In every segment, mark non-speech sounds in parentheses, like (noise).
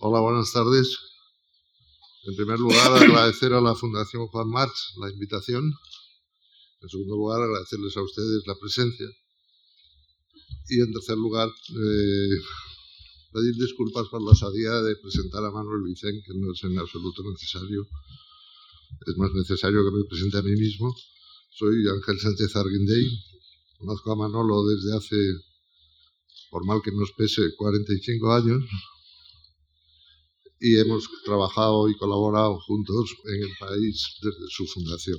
Hola, buenas tardes. En primer lugar, (coughs) agradecer a la Fundación Juan March la invitación. En segundo lugar, agradecerles a ustedes la presencia. Y en tercer lugar, eh, pedir disculpas por la osadía de presentar a Manuel Vicente, que no es en absoluto necesario. Es más necesario que me presente a mí mismo. Soy Ángel Sánchez Arguindey. Conozco a Manolo desde hace, por mal que nos pese, 45 años. Y hemos trabajado y colaborado juntos en el país desde su fundación.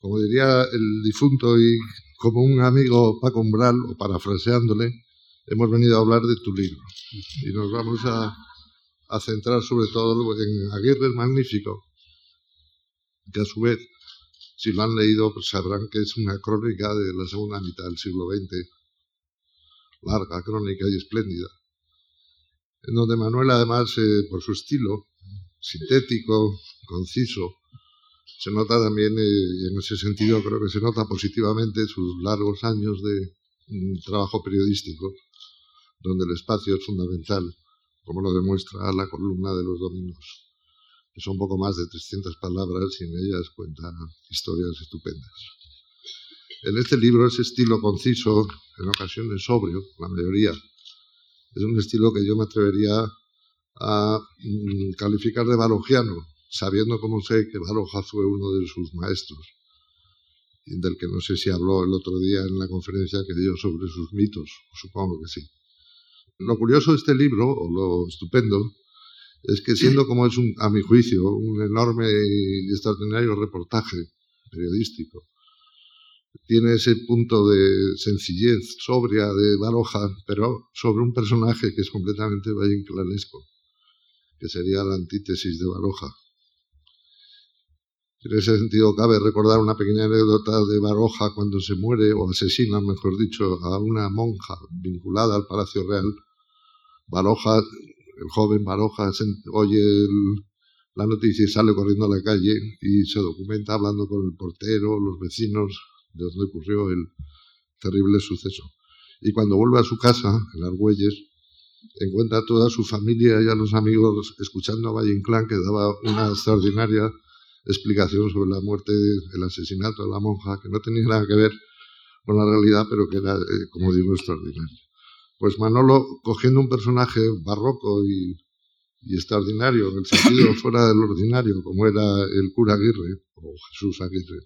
Como diría el difunto y como un amigo Paco Umbral, o parafraseándole, hemos venido a hablar de tu libro. Y nos vamos a, centrar sobre todo en Aguirre el Magnífico, que a su vez, si lo han leído, pues sabrán que es una crónica de la segunda mitad del siglo XX, larga, crónica y espléndida, en donde Manuel, además, eh, por su estilo sintético, conciso, se nota también, eh, en ese sentido creo que se nota positivamente sus largos años de mm, trabajo periodístico, donde el espacio es fundamental, como lo demuestra la columna de los domingos que son poco más de 300 palabras y en ellas cuenta historias estupendas. En este libro ese estilo conciso, en ocasiones sobrio, la mayoría, es un estilo que yo me atrevería a mm, calificar de barogiano, sabiendo como sé que Baroja fue uno de sus maestros, del que no sé si habló el otro día en la conferencia que dio sobre sus mitos, supongo que sí. Lo curioso de este libro, o lo estupendo, es que siendo como es, un, a mi juicio, un enorme y extraordinario reportaje periodístico, tiene ese punto de sencillez sobria de Baroja, pero sobre un personaje que es completamente valle-inclanesco, que sería la antítesis de Baroja. En ese sentido, cabe recordar una pequeña anécdota de Baroja cuando se muere, o asesina, mejor dicho, a una monja vinculada al Palacio Real. Baroja el joven Baroja oye la noticia y sale corriendo a la calle y se documenta hablando con el portero, los vecinos, de donde ocurrió el terrible suceso. Y cuando vuelve a su casa, en Argüelles, encuentra a toda su familia y a los amigos escuchando a Valle Inclán, que daba una extraordinaria explicación sobre la muerte, el asesinato de la monja, que no tenía nada que ver con la realidad, pero que era, eh, como digo, extraordinaria. Pues Manolo, cogiendo un personaje barroco y, extraordinario, en el sentido (coughs) fuera del ordinario, como era el cura Aguirre, o Jesús Aguirre,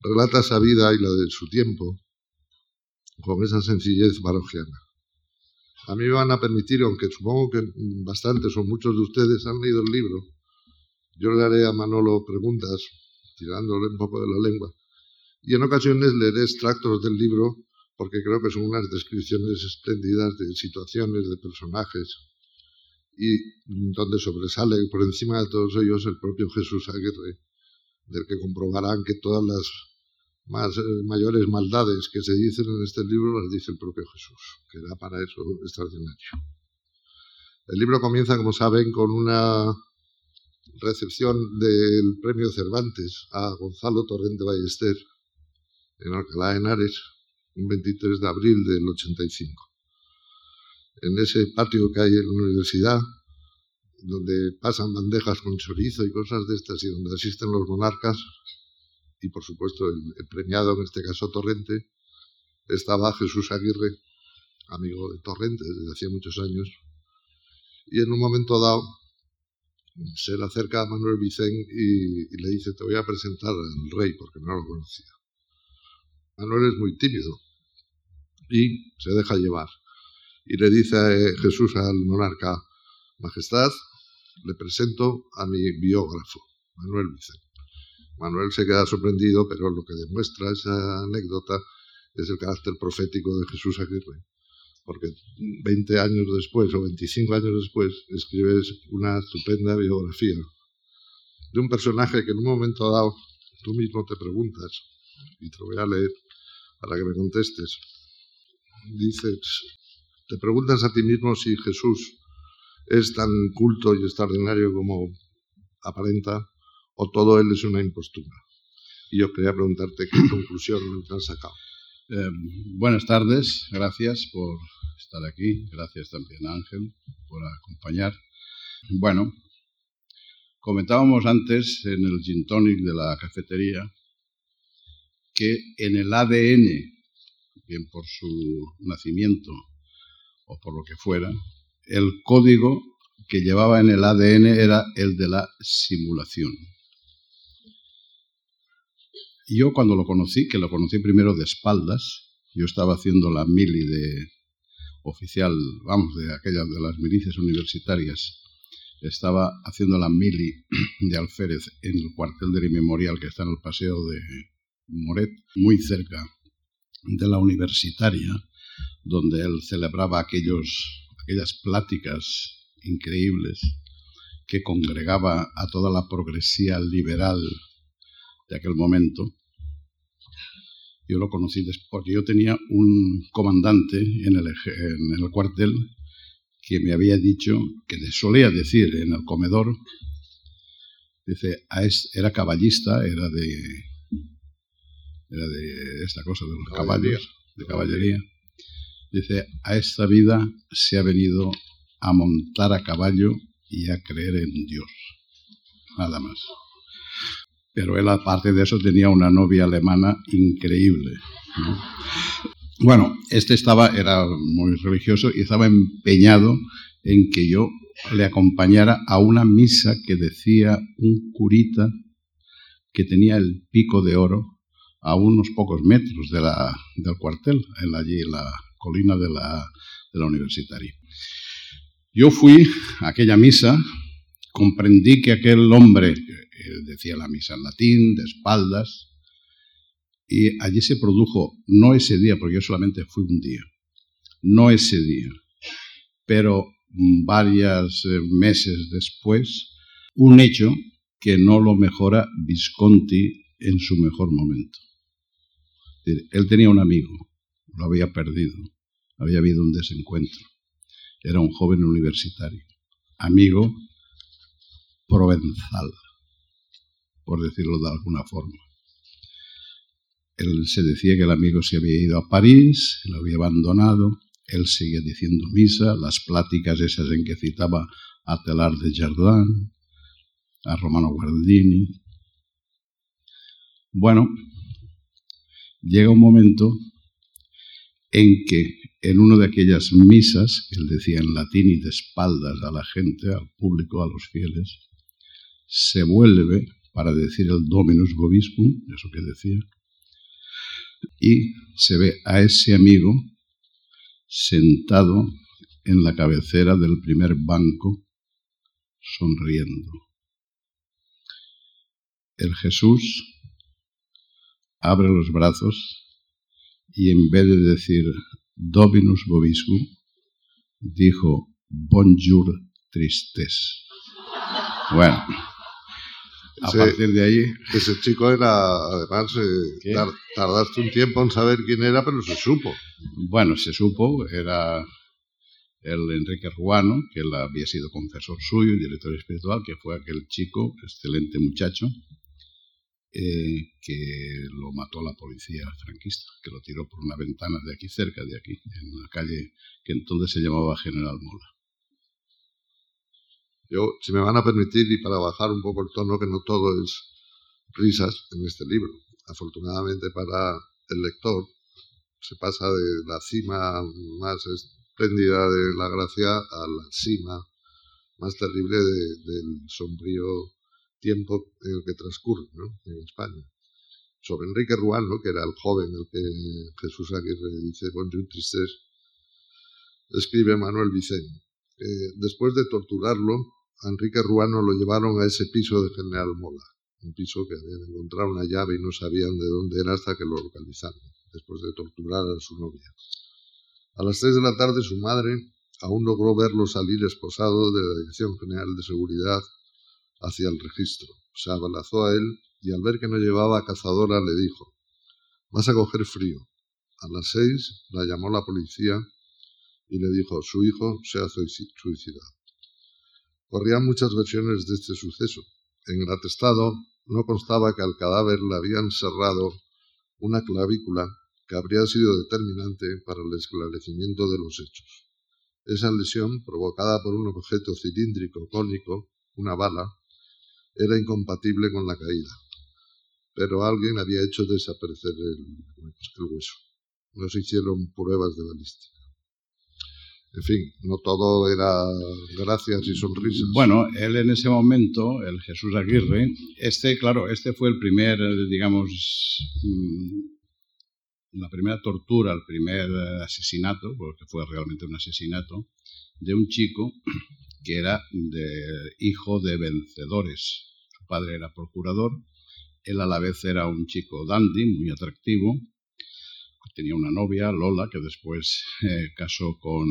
relata esa vida y la de su tiempo con esa sencillez barogiana. A mí me van a permitir, aunque supongo que bastantes o muchos de ustedes han leído el libro, yo le haré a Manolo preguntas, tirándole un poco de la lengua, y en ocasiones leeré extractos del libro porque creo que son unas descripciones espléndidas de situaciones, de personajes, y donde sobresale por encima de todos ellos el propio Jesús Aguirre, del que comprobarán que todas las más, eh, mayores maldades que se dicen en este libro las dice el propio Jesús, que da para eso extraordinario. El libro comienza, como saben, con una recepción del premio Cervantes a Gonzalo Torrente Ballester en Alcalá de Henares, un 23 de abril del 85. En ese patio que hay en la universidad, donde pasan bandejas con chorizo y cosas de estas y donde asisten los monarcas, y por supuesto el, premiado, en este caso Torrente, estaba Jesús Aguirre, amigo de Torrente desde hacía muchos años, y en un momento dado se le acerca a Manuel Vicén y, le dice, te voy a presentar al rey, porque no lo conocía. Manuel es muy tímido y se deja llevar. Y le dice a Jesús al monarca, Majestad, le presento a mi biógrafo, Manuel Vicente. Manuel se queda sorprendido, pero lo que demuestra esa anécdota es el carácter profético de Jesús Aguirre. Porque 20 años después o 25 años después escribes una estupenda biografía de un personaje que en un momento dado tú mismo te preguntas, y te lo voy a leer, para que me contestes. Dices, te preguntas a ti mismo si Jesús es tan culto y extraordinario como aparenta o todo él es una impostura. Y yo quería preguntarte qué (clears throat) conclusión has sacado. Eh, buenas tardes, gracias por estar aquí. Gracias también Ángel por acompañar. Bueno, comentábamos antes en el gin tonic de la cafetería que en el ADN, bien por su nacimiento o por lo que fuera, el código que llevaba en el ADN era el de la simulación. Yo cuando lo conocí, que lo conocí primero de espaldas, yo estaba haciendo la mili de oficial, vamos, de aquellas de las milicias universitarias, estaba haciendo la mili (clears throat) de alférez en el cuartel del memorial que está en el paseo de Moret, muy cerca de la universitaria, donde él celebraba aquellos, aquellas pláticas increíbles que congregaba a toda la progresía liberal de aquel momento yo lo conocí porque yo tenía un comandante en el, en el cuartel que me había dicho, que solía decir en el comedor, dice, era caballista, era de, era de esta cosa, de los caballos, de caballería. Dice, a esta vida se ha venido a montar a caballo y a creer en Dios. Nada más pero él aparte de eso tenía una novia alemana increíble. Bueno, este estaba, era muy religioso y estaba empeñado en que yo le acompañara a una misa que decía un curita que tenía el pico de oro a unos pocos metros de la, del cuartel, en allí en la colina de la, de la universitaria. Yo fui a aquella misa, comprendí que aquel hombre, decía la misa en latín, de espaldas, y allí se produjo, no ese día, porque yo solamente fui un día, no ese día, pero varios eh, meses después, un hecho que no lo mejora Visconti en su mejor momento. Él tenía un amigo, lo había perdido, había habido un desencuentro. Era un joven universitario, amigo provenzal por decirlo de alguna forma. Él se decía que el amigo se había ido a París, lo había abandonado, él seguía diciendo misa, las pláticas esas en que citaba a Telar de Jardin, a Romano Guardini. Bueno, llega un momento en que en una de aquellas misas, él decía en latín y de espaldas a la gente, al público, a los fieles, se vuelve para decir el Dominus Vobiscum, eso que decía, y se ve a ese amigo sentado en la cabecera del primer banco, sonriendo. El Jesús abre los brazos y en vez de decir Dominus Vobiscum, dijo Bonjour Tristes. Bueno, a partir de ahí. Ese chico era, además, eh, tardaste un tiempo en saber quién era, pero se supo. Bueno, se supo, era el Enrique Ruano, que él había sido confesor suyo, director espiritual, que fue aquel chico, excelente muchacho, eh, que lo mató la policía franquista, que lo tiró por una ventana de aquí cerca, de aquí, en la calle que entonces se llamaba General Mola. Yo, si me van a permitir, y para bajar un poco el tono, que no todo es risas en este libro. Afortunadamente para el lector, se pasa de la cima más espléndida de la gracia a la cima más terrible del sombrío tiempo en el que transcurre en España. Sobre Enrique Ruano, que era el joven el que Jesús Aguirre dice, Bonjour Tristes, escribe Manuel Vicente. Después de torturarlo, Enrique Ruano lo llevaron a ese piso de General Mola, un piso que habían encontrado una llave y no sabían de dónde era hasta que lo localizaron, después de torturar a su novia. A las tres de la tarde su madre aún logró verlo salir esposado de la Dirección General de Seguridad hacia el registro. Se abalazó a él y al ver que no llevaba cazadora le dijo, vas a coger frío. A las seis la llamó la policía y le dijo, su hijo se ha suicidado. Corrían muchas versiones de este suceso. En el atestado no constaba que al cadáver le habían cerrado una clavícula que habría sido determinante para el esclarecimiento de los hechos. Esa lesión, provocada por un objeto cilíndrico cónico, una bala, era incompatible con la caída, pero alguien había hecho desaparecer el, hueso. No se hicieron pruebas de balística. En fin, no todo era gracias y sonrisas. Bueno, él en ese momento, el Jesús Aguirre, este, claro, este fue el primer, digamos, mm, la primera tortura, el primer asesinato, porque fue realmente un asesinato, de un chico que era de, hijo de vencedores. Su padre era procurador, él a la vez era un chico dandy, muy atractivo, tenía una novia, Lola, que después eh, casó con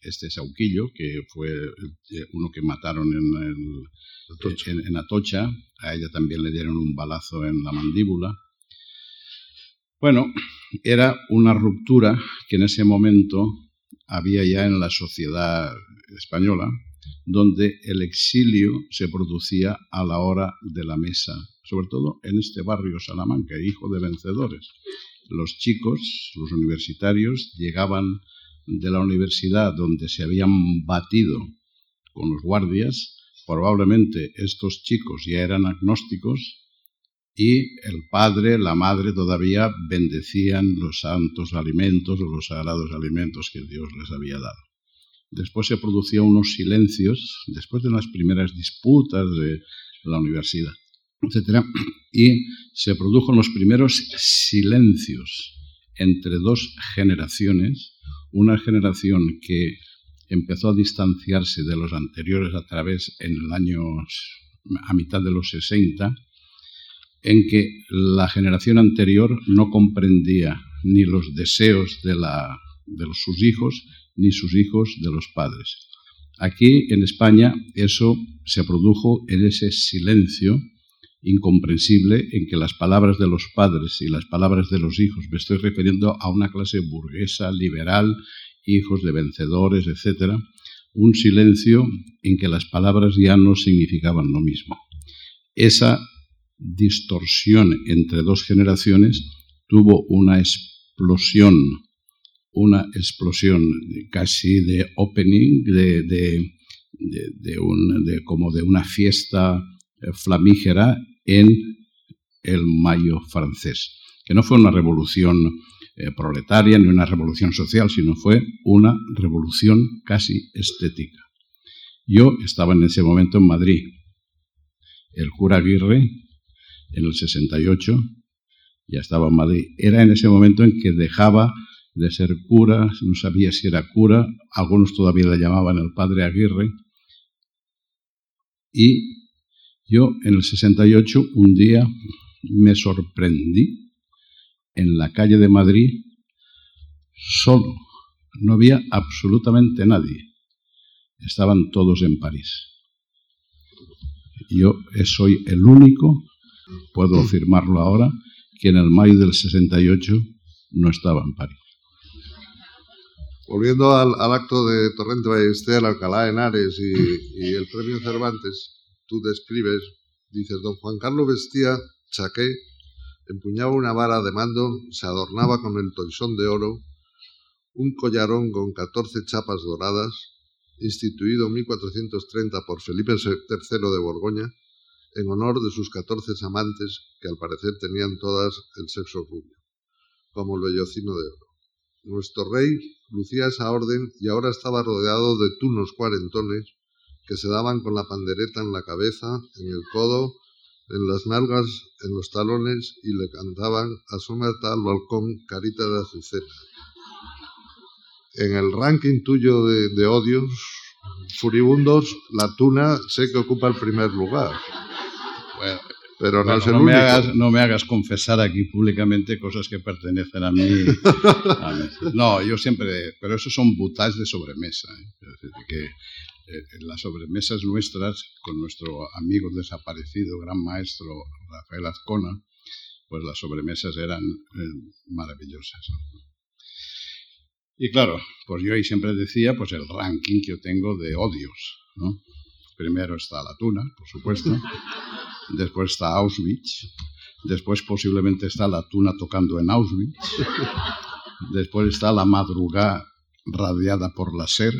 este Sauquillo, que fue eh, uno que mataron en, el, en, Atocha. A ella también le dieron un balazo en la mandíbula. Bueno, era una ruptura que en ese momento había ya en la sociedad española, donde el exilio se producía a la hora de la mesa, sobre todo en este barrio Salamanca, hijo de vencedores. Los chicos, los universitarios, llegaban de la universidad donde se habían batido con los guardias, probablemente estos chicos ya eran agnósticos y el padre, la madre todavía bendecían los santos alimentos o los sagrados alimentos que Dios les había dado. Después se producían unos silencios, después de las primeras disputas de la universidad, etc. Y se produjo los primeros silencios entre dos generaciones, una generación que empezó a distanciarse de los anteriores a través en el año a mitad de los 60, en que la generación anterior no comprendía ni los deseos de, la, de sus hijos ni sus hijos de los padres. Aquí en España eso se produjo en ese silencio incomprensible en que las palabras de los padres y las palabras de los hijos, me estoy refiriendo a una clase burguesa, liberal, hijos de vencedores, etc., un silencio en que las palabras ya no significaban lo mismo. Esa distorsión entre dos generaciones tuvo una explosión, una explosión casi de opening, de, de, de como de una fiesta flamígera en el mayo francés, que no fue una revolución eh, proletaria ni una revolución social, sino fue una revolución casi estética. Yo estaba en ese momento en Madrid. El cura Aguirre, en el 68, ya estaba en Madrid. Era en ese momento en que dejaba de ser cura, no sabía si era cura, algunos todavía le llamaban el padre Aguirre, y yo en el 68 un día me sorprendí en la calle de Madrid solo. No había absolutamente nadie. Estaban todos en París. Yo soy el único, puedo afirmarlo ahora, que en el mayo del 68 no estaba en París. Volviendo al, acto de Torrente Ballester, Alcalá de Henares y, y el premio Cervantes, tú describes, dices, don Juan Carlos vestía chaqué, empuñaba una vara de mando, se adornaba con el toisón de oro, un collarón con 14 chapas doradas, instituido en 1430 por Felipe III de Borgoña, en honor de sus 14 amantes, que al parecer tenían todas el sexo rubio, como el vellocino de oro. Nuestro rey lucía esa orden y ahora estaba rodeado de tunos cuarentones que se daban con la pandereta en la cabeza, en el codo, en las nalgas, en los talones y le cantaban Asómate al balcón, carita de azucena. En el ranking tuyo de, odios furibundos, la tuna sé que ocupa el primer lugar. Pero no, es el Me hagas, no me hagas confesar aquí públicamente cosas que pertenecen a mí. (laughs) No, yo siempre. Pero eso son butas de sobremesa. ¿eh? Es decir, que eh, las sobremesas nuestras con nuestro amigo desaparecido, gran maestro Rafael Azcona, pues las sobremesas eran eh, maravillosas. Y claro, pues yo ahí siempre decía pues el ranking que yo tengo de odios. ¿no? Primero está la tuna, por supuesto. Después está Auschwitz. Después posiblemente está la tuna tocando en Auschwitz. Después está la madrugada radiada por la SER.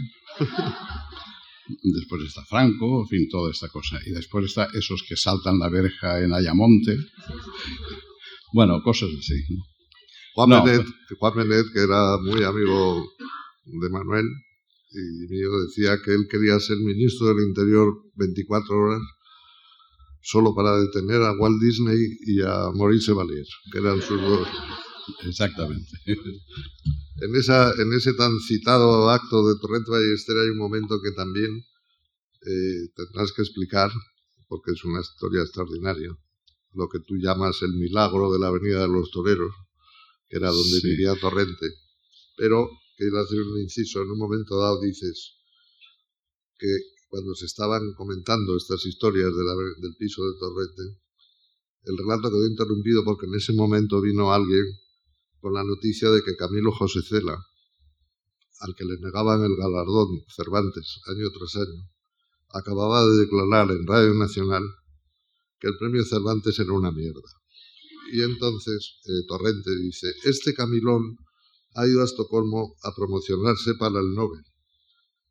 después está Franco, en fin, toda esta cosa. Y después está esos que saltan la verja en Ayamonte. Bueno, cosas así. Juan, Benet, Juan que era muy amigo de Manuel y mío, decía que él quería ser ministro del Interior 24 horas solo para detener a Walt Disney y a Maurice Valier, que eran sus dos. Exactamente. (laughs) En, esa, en ese tan citado acto de Torrente Ballester hay un momento que también eh, tendrás que explicar, porque es una historia extraordinaria, lo que tú llamas el milagro de la Avenida de los Toreros, que era donde vivía Torrente. Pero quiero hacer un inciso, en un momento dado dices que cuando se estaban comentando estas historias del piso de Torrente, el relato quedó interrumpido porque en ese momento vino alguien con la noticia de que Camilo José Cela, al que le negaban el galardón Cervantes año tras año, acababa de declarar en Radio Nacional que el premio Cervantes era una mierda. Y entonces eh, Torrente dice, este Camilón ha ido a Estocolmo a promocionarse para el Nobel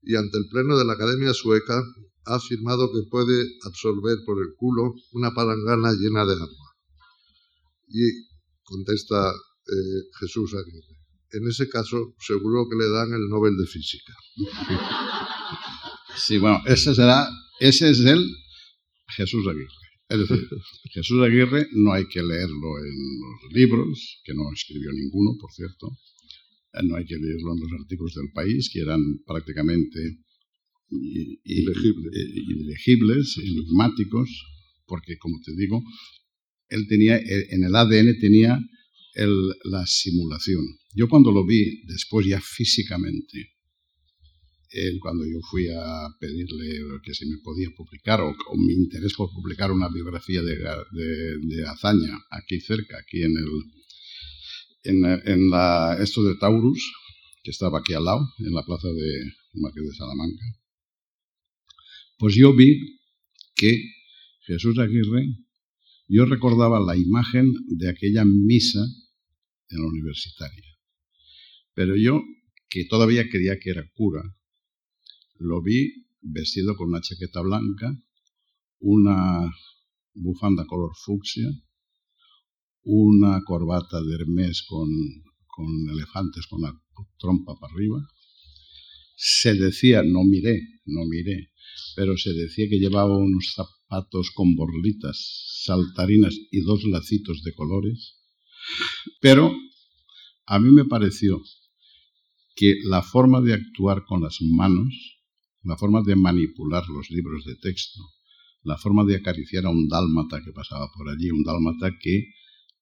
y ante el Pleno de la Academia Sueca ha afirmado que puede absorber por el culo una palangana llena de agua. Y contesta eh, Jesús Aguirre, en ese caso seguro que le dan el Nobel de Física. Sí, bueno, ese será, ese es el Jesús Aguirre. Es decir, Jesús Aguirre no hay que leerlo en los libros, que no escribió ninguno, por cierto, no hay que leerlo en los artículos del país, que eran prácticamente ilegibles, enigmáticos, porque, como te digo, él tenía, eh, en el ADN tenía la simulación. Yo cuando lo vi después ya físicamente, él, cuando yo fui a pedirle que se me podía publicar o, mi interés por publicar una biografía de, de, de Azaña aquí cerca, aquí en el, en, esto de Taurus, que estaba aquí al lado, en la plaza de Marqués de Salamanca, pues yo vi que Jesús Aguirre, yo recordaba la imagen de aquella misa en la universitaria. Pero yo, que todavía creía que era cura, lo vi vestido con una chaqueta blanca, una bufanda color fucsia, una corbata de Hermes con, con elefantes con la trompa para arriba. Se decía, no miré, no miré, pero se decía que llevaba unos zapatos con borlitas, saltarinas y dos lacitos de colores. Pero a mí me pareció que la forma de actuar con las manos, la forma de manipular los libros de texto, la forma de acariciar a un dálmata que pasaba por allí, un dálmata que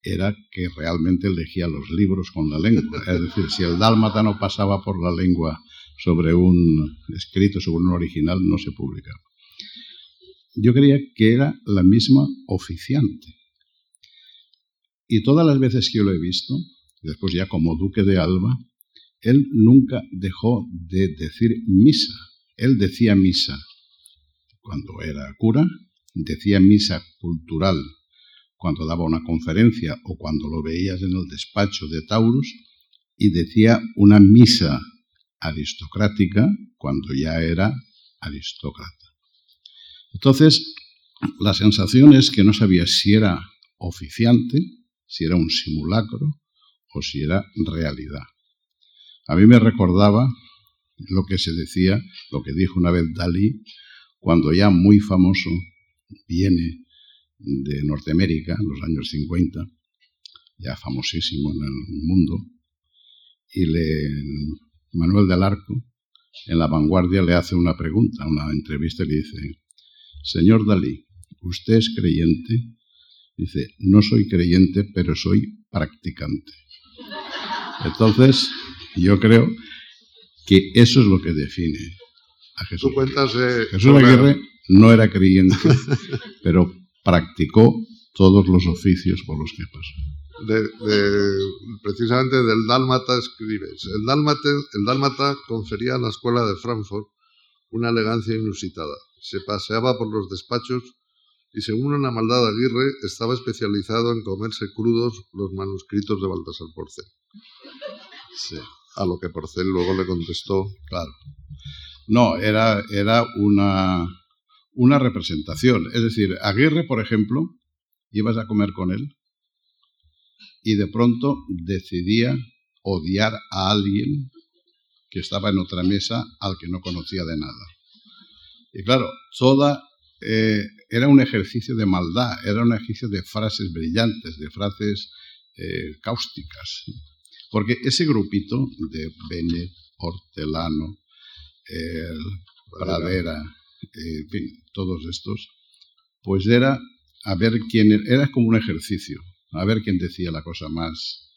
era que realmente elegía los libros con la lengua. Es decir, si el dálmata no pasaba por la lengua sobre un escrito, sobre un original, no se publicaba. Yo creía que era la misma oficiante. Y todas las veces que lo he visto, después ya como duque de Alba, él nunca dejó de decir misa. Él decía misa cuando era cura, decía misa cultural cuando daba una conferencia o cuando lo veías en el despacho de Taurus y decía una misa aristocrática cuando ya era aristócrata. Entonces, la sensación es que no sabía si era oficiante, si era un simulacro o si era realidad. A mí me recordaba lo que se decía, lo que dijo una vez Dalí, cuando ya muy famoso viene de Norteamérica en los años 50, ya famosísimo en el mundo, y le, Manuel del Arco, en La Vanguardia, le hace una pregunta, una entrevista, y le dice, Señor Dalí, ¿usted es creyente? Dice, no soy creyente, pero soy practicante. Entonces, yo creo que eso es lo que define a Jesús. Jesús Aguirre no era creyente, (laughs) pero practicó todos los oficios por los que pasó. precisamente del dálmata escribes. El dálmata, el dálmata confería a la escuela de Frankfurt una elegancia inusitada. Se paseaba por los despachos y según una maldad de Aguirre estaba especializado en comerse crudos los manuscritos de Baltasar Porce. Sí. A lo que Porcel luego le contestó. Claro. No, era, era una, una representación. Es decir, Aguirre, por ejemplo, ibas a comer con él y de pronto decidía odiar a alguien que estaba en otra mesa al que no conocía de nada. Y claro, toda eh, era un ejercicio de maldad, era un ejercicio de frases brillantes, de frases eh, cáusticas. Porque ese grupito de Bennett, Hortelano, Pradera, eh, en fin, todos estos, pues era a ver quién era como un ejercicio, a ver quién decía la cosa más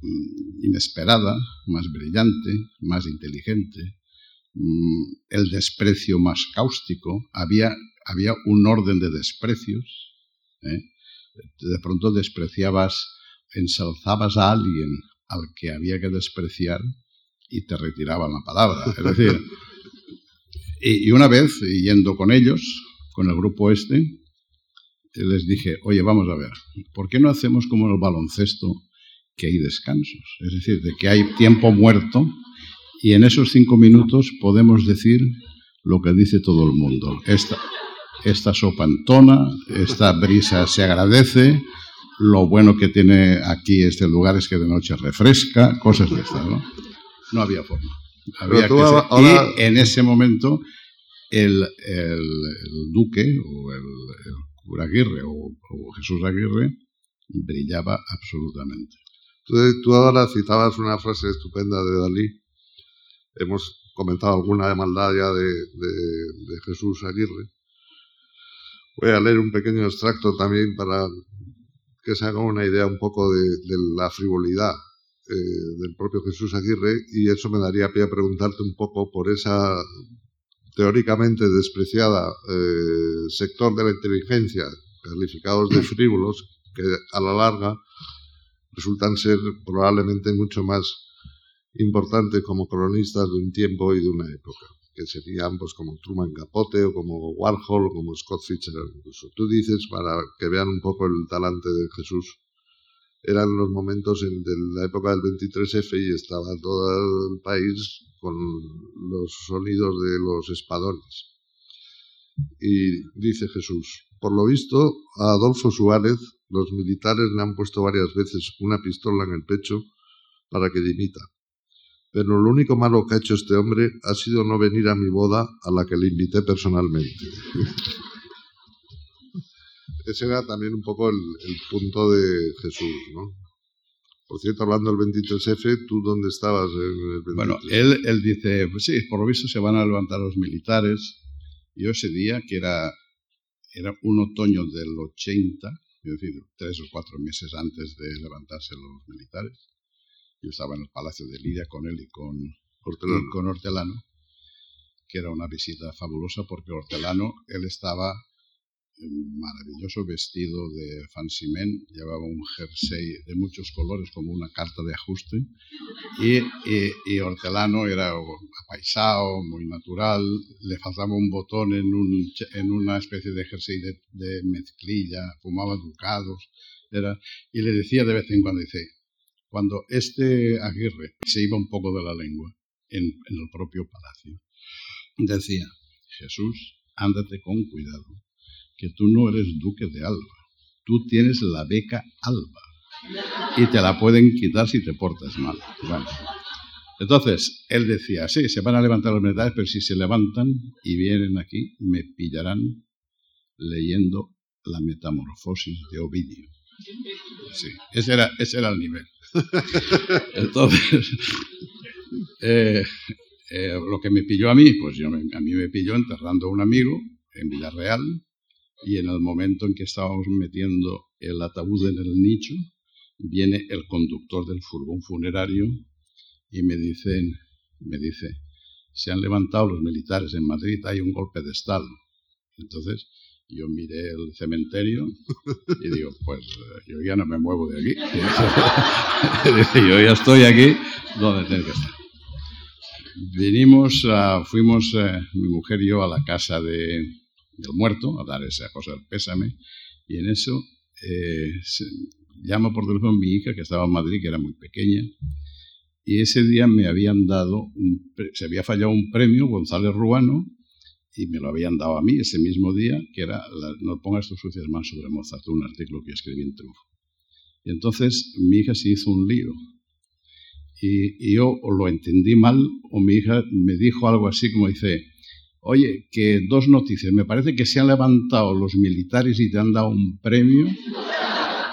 mm, inesperada, más brillante, más inteligente, mm, el desprecio más cáustico, había, había un orden de desprecios. ¿eh? De pronto despreciabas, ensalzabas a alguien al que había que despreciar y te retiraban la palabra. Es decir, (laughs) y, una vez, yendo con ellos, con el grupo este, les dije, oye, vamos a ver, ¿por qué no hacemos como en el baloncesto, que hay descansos? Es decir, de que hay tiempo muerto y en esos cinco minutos podemos decir lo que dice todo el mundo. Esta, esta sopa esta brisa se agradece, lo bueno que tiene aquí este lugar es que de noche refresca, cosas de estas, ¿no? No había forma. Y en ese momento el, duque o el, cura Aguirre o, Jesús Aguirre brillaba absolutamente. Tú, ahora citabas una frase estupenda de Dalí. Hemos comentado alguna de maldad ya de, Jesús Aguirre. Voy a leer un pequeño extracto también para que se haga una idea un poco de, de la frivolidad eh, del propio Jesús Aguirre y eso me daría pie a preguntarte un poco por esa teóricamente despreciada eh, sector de la inteligencia, calificados de frívolos, que a la larga resultan ser probablemente mucho más importantes como cronistas de un tiempo y de una época, que serían pues como Truman Capote o como Warhol o como Scott Fitzgerald incluso. Tú dices, para que vean un poco el talante de Jesús, eran los momentos en, de la época del 23F y estaba todo el país con los sonidos de los espadones. Y dice Jesús, por lo visto, a Adolfo Suárez los militares le han puesto varias veces una pistola en el pecho para que dimita. Pero lo único malo que ha hecho este hombre ha sido no venir a mi boda a la que le invité personalmente. (laughs) ese era también un poco el, punto de Jesús, ¿no? Por cierto, hablando del 23F, ¿tú dónde estabas en el 23? Bueno, él, él dice, pues sí, por lo visto se van a levantar los militares. Yo ese día, que era, era un otoño del 80, es decir, tres o cuatro meses antes de levantarse los militares, yo estaba en el Palacio de Lidia con él y con Hortelano. con Hortelano, que era una visita fabulosa porque Hortelano, él estaba maravilloso vestido de fansimen, llevaba un jersey de muchos colores como una carta de ajuste y, y, Hortelano era apaisado, muy natural, le faltaba un botón en, un, en una especie de jersey de, mezclilla, fumaba ducados, era, y le decía de vez en cuando, dice, cuando este Aguirre se iba un poco de la lengua en, en el propio palacio, decía, Jesús, ándate con cuidado, que tú no eres duque de Alba, tú tienes la beca Alba y te la pueden quitar si te portas mal. Entonces, él decía, sí, se van a levantar los militares, pero si se levantan y vienen aquí, me pillarán leyendo la metamorfosis de Ovidio. Sí, ese era, ese era el nivel. (laughs) Entonces, eh, eh, lo que me pilló a mí, pues yo, a mí me pilló enterrando a un amigo en Villarreal, y en el momento en que estábamos metiendo el ataúd en el nicho, viene el conductor del furgón funerario y me dicen, me dice, se han levantado los militares en Madrid, hay un golpe de Estado. Entonces yo miré el cementerio y digo, pues eh, yo ya no me muevo de aquí. (laughs) yo ya estoy aquí donde tengo que estar. Vinimos, fuimos eh, mi mujer y yo a la casa de, del muerto, a dar esa cosa del pésame, y en eso eh, llama por teléfono mi hija, que estaba en Madrid, que era muy pequeña, y ese día me habían dado, un, se había fallado un premio, González Ruano, y me lo habían dado a mí ese mismo día, que era No pongas tus sucias manos sobre Mozart, un artículo que escribí en Triunfo. Y entonces mi hija se hizo un lío. Y, yo o lo entendí mal o mi hija me dijo algo así como dice, oye, que dos noticias, me parece que se han levantado los militares y te han dado un premio,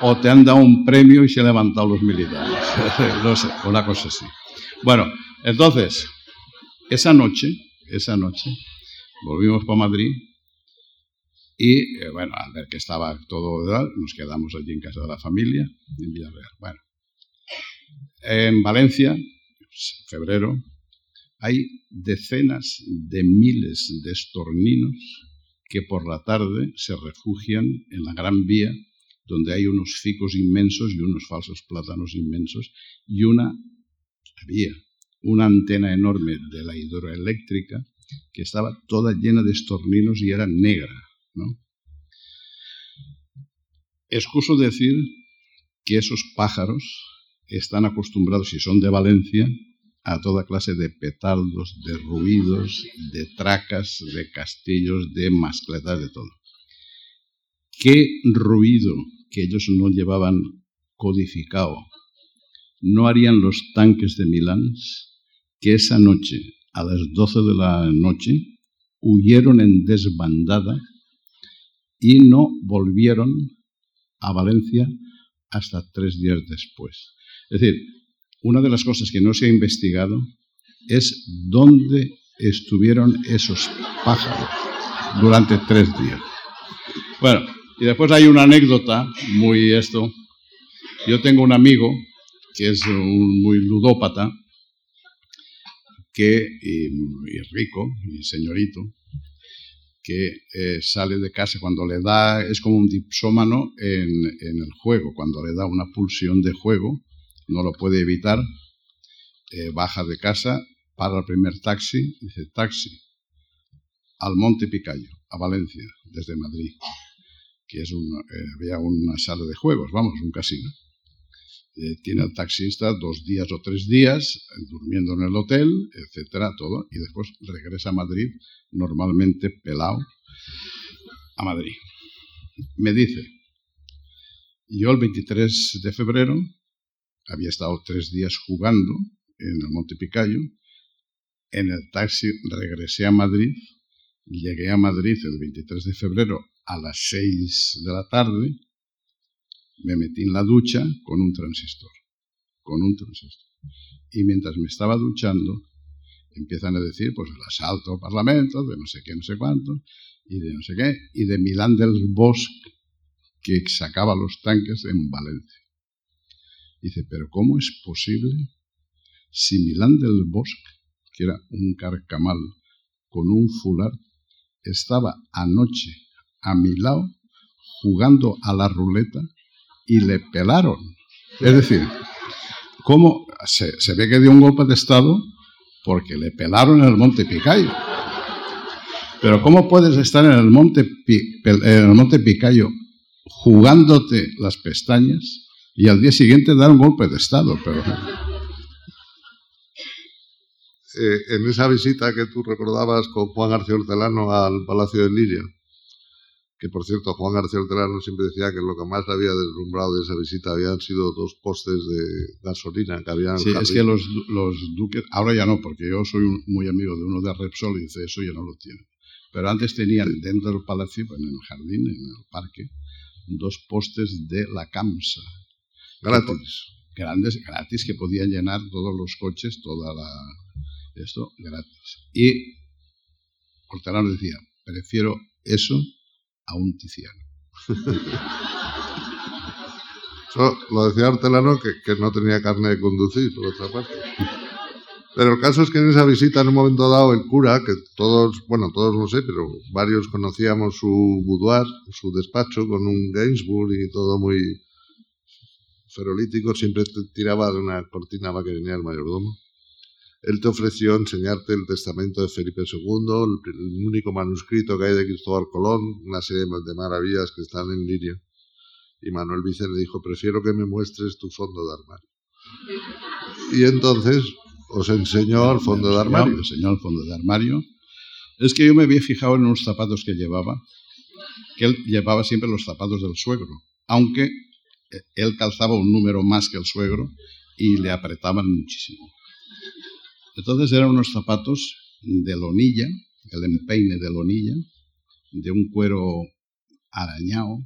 o te han dado un premio y se han levantado los militares. (laughs) no sé, una cosa así. Bueno, entonces, esa noche, esa noche, volvimos para Madrid y, eh, bueno, al ver que estaba todo, nos quedamos allí en casa de la familia, en Villarreal. Bueno, en Valencia, febrero, hay decenas de miles de estorninos que por la tarde se refugian en la Gran Vía, donde hay unos ficos inmensos y unos falsos plátanos inmensos, y una había una antena enorme de la hidroeléctrica que estaba toda llena de estorninos y era negra. ¿no? Excuso decir que esos pájaros están acostumbrados, si son de Valencia, a toda clase de petardos, de ruidos, de tracas, de castillos, de mascletas, de todo. ¿Qué ruido que ellos no llevaban codificado no harían los tanques de Milán que esa noche a las 12 de la noche, huyeron en desbandada y no volvieron a Valencia hasta tres días después. Es decir, una de las cosas que no se ha investigado es dónde estuvieron esos pájaros durante tres días. Bueno, y después hay una anécdota muy esto. Yo tengo un amigo que es un muy ludópata que, y, rico, y señorito, que eh, sale de casa cuando le da, es como un dipsómano en, en, el juego, cuando le da una pulsión de juego, no lo puede evitar, eh, baja de casa, para el primer taxi, dice taxi, al Monte Picayo, a Valencia, desde Madrid, que es un, eh, había una sala de juegos, vamos, un casino. Eh, tiene al taxista dos días o tres días durmiendo en el hotel, etcétera, todo, y después regresa a Madrid, normalmente pelado, a Madrid. Me dice, yo el 23 de febrero había estado tres días jugando en el Monte Picayo, en el taxi regresé a Madrid, llegué a Madrid el 23 de febrero a las 6 de la tarde, me metí en la ducha con un transistor, con un transistor. Y mientras me estaba duchando, empiezan a decir, pues el asalto al Parlamento, de no sé qué, no sé cuánto, y de no sé qué, y de Milán del Bosque, que sacaba los tanques en Valencia. Dice, pero ¿cómo es posible si Milán del Bosque, que era un carcamal con un fular, estaba anoche a mi lado jugando a la ruleta y le pelaron. Es decir, ¿cómo se, ve que dio un golpe de Estado? Porque le pelaron en el Monte Picayo. Pero ¿cómo puedes estar en el Monte, en el monte Picayo jugándote las pestañas y al día siguiente dar un golpe de Estado? Pero, (laughs) eh, en esa visita que tú recordabas con Juan García Hortelano al Palacio de Liria, que por cierto Juan García Hortelano siempre decía que lo que más le había deslumbrado de esa visita habían sido dos postes de gasolina que habían... Sí, es que los, los, duques, ahora ya no, porque yo soy muy amigo de uno de Repsol y dice, eso ya no lo tiene. Pero antes tenían dentro del palacio, en el jardín, en el parque, dos postes de la CAMSA. Gratis. Grandes, gratis, que podían llenar todos los coches, toda la... Esto, gratis. Y Hortelano decía, prefiero eso a un Tiziano. (laughs) Eso lo decía Hortelano que, que, no tenía carne de conducir, por otra parte. Pero el caso es que en esa visita, en un momento dado, el cura, que todos, bueno, todos no sé, pero varios conocíamos su boudoir, su despacho, con un Gainsbourg y todo muy ferolítico, siempre tiraba de una cortina que venía el mayordomo. Él te ofreció enseñarte el testamento de Felipe II, el, único manuscrito que hay de Cristóbal Colón, una serie de maravillas que están en Liria. Y Manuel Vicente dijo, prefiero que me muestres tu fondo de armario. Y entonces os enseñó al fondo de armario. Me enseñó al fondo de armario. Es que yo me había fijado en unos zapatos que llevaba, que él llevaba siempre los zapatos del suegro, aunque él calzaba un número más que el suegro y le apretaban muchísimo. Entonces eran unos zapatos de lonilla, el empeine de lonilla, de un cuero arañado,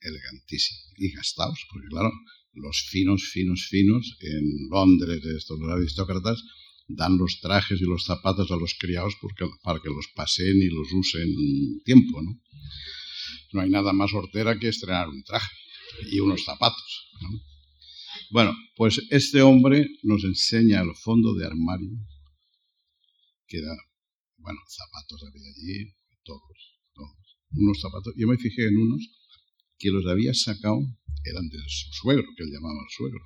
elegantísimo, y gastados, porque claro, los finos, finos, finos, en Londres, estos los aristócratas, dan los trajes y los zapatos a los criados porque, para que los pasen y los usen tiempo, ¿no? No hay nada más hortera que estrenar un traje y unos zapatos, ¿no? Bueno, pues este hombre nos enseña el fondo de armario, que era, bueno, zapatos había allí, todos, todos. Unos zapatos, yo me fijé en unos que los había sacado, eran de su suegro, que él llamaba suegro,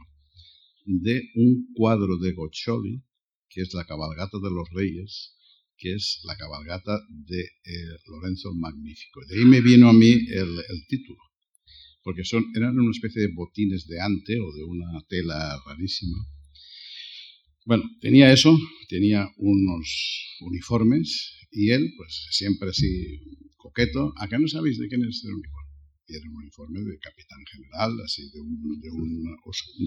de un cuadro de Goccioli, que es la cabalgata de los reyes, que es la cabalgata de eh, Lorenzo el Magnífico. De ahí me vino a mí el, título, porque son, eran una especie de botines de ante o de una tela rarísima. Bueno, tenía eso, tenía unos uniformes y él, pues siempre así coqueto. ¿A qué no sabéis de quién es el uniforme? y era un uniforme de capitán general, así de un, de un,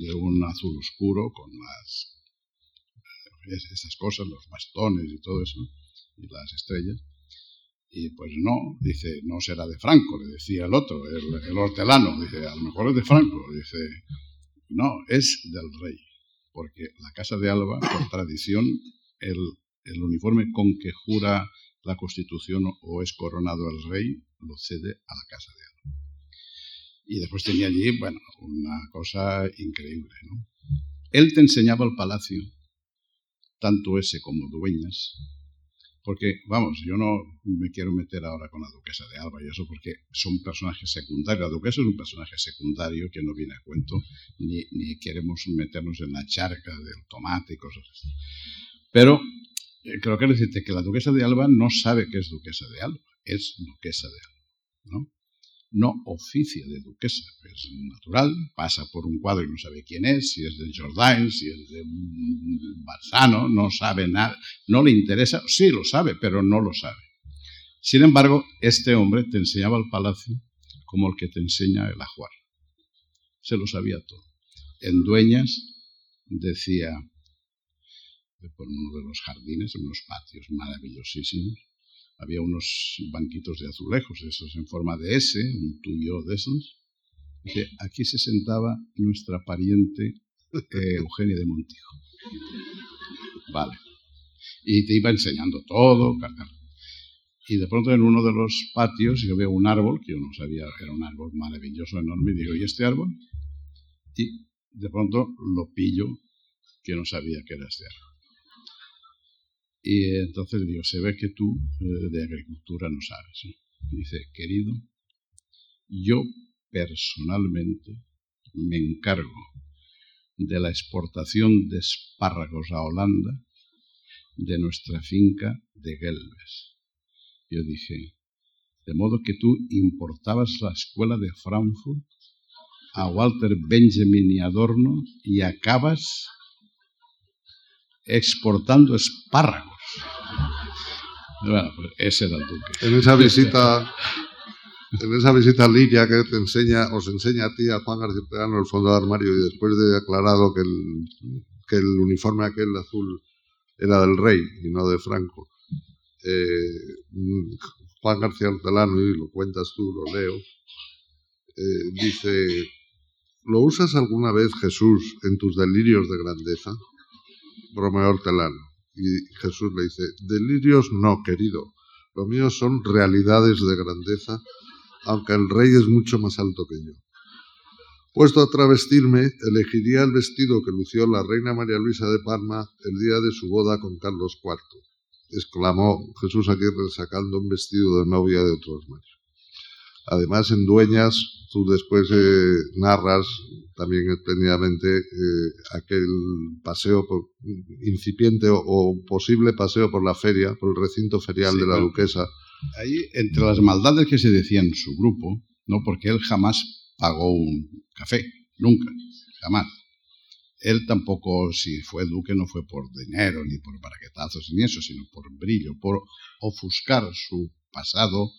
de un azul oscuro con las estas cosas, los bastones y todo eso, y las estrellas. Y pues no, dice, no será de Franco, le decía el otro, el, el hortelano, dice, a lo mejor es de Franco, dice, no, es del rey, porque la Casa de Alba, por (coughs) tradición, el, el uniforme con que jura la Constitución o es coronado el rey, lo cede a la Casa de Alba. Y después tenía allí, bueno, una cosa increíble, ¿no? Él te enseñaba el palacio, tanto ese como Dueñas, porque, vamos, yo no me quiero meter ahora con la duquesa de Alba y eso porque son personajes secundarios. La duquesa es un personaje secundario que no viene a cuento, ni, queremos meternos en la charca del tomate y cosas así. Pero eh, creo que decirte que la duquesa de Alba no sabe que es duquesa de Alba, es duquesa de Alba, ¿no? No oficia de duquesa, es natural, pasa por un cuadro y no sabe quién es, si es de Jordain, si es de Barzano, no sabe nada, no le interesa, sí lo sabe, pero no lo sabe. Sin embargo, este hombre te enseñaba el palacio como el que te enseña el ajuar. Se lo sabía todo. En Dueñas decía, por uno de los jardines, unos patios maravillosísimos, había unos banquitos de azulejos, esos en forma de S, un tuyo de esos. Dice, aquí se sentaba nuestra pariente eh, Eugenia de Montijo. Vale. Y te iba enseñando todo. Y de pronto en uno de los patios yo veo un árbol, que yo no sabía, era un árbol maravilloso, enorme, y digo, ¿y este árbol? Y de pronto lo pillo, que no sabía que era este árbol. Y entonces digo, se ve que tú eh, de agricultura no sabes. Dice, querido, yo personalmente me encargo de la exportación de espárragos a Holanda de nuestra finca de Gelbes. Yo dije, de modo que tú importabas la escuela de Frankfurt a Walter Benjamin y Adorno y acabas exportando espárragos. Bueno, pues ese era el duque. En esa (laughs) visita, en esa visita a Lidia que te enseña, os enseña a ti, a Juan García Pedano, el fondo de armario, y después de aclarado que el, que el uniforme aquel azul era del rey y no de Franco, eh, Juan García Hortelano, y lo cuentas tú, lo leo, eh, dice, ¿lo usas alguna vez, Jesús, en tus delirios de grandeza? Romeo Hortelano. Y Jesús le dice, delirios no, querido, lo mío son realidades de grandeza, aunque el rey es mucho más alto que yo. Puesto a travestirme, elegiría el vestido que lució la reina María Luisa de Parma el día de su boda con Carlos IV, exclamó Jesús Aguirre sacando un vestido de novia de otros machos. Además, en Dueñas, tú después eh, narras también espléndidamente eh, aquel paseo por, incipiente o, posible paseo por la feria, por el recinto ferial de la duquesa. Ahí, entre las maldades que se decían su grupo, no porque él jamás pagó un café, nunca, jamás. él tampoco, si fue duque, no fue por dinero, ni por paraquetazos, ni eso, sino por brillo, por ofuscar su pasado,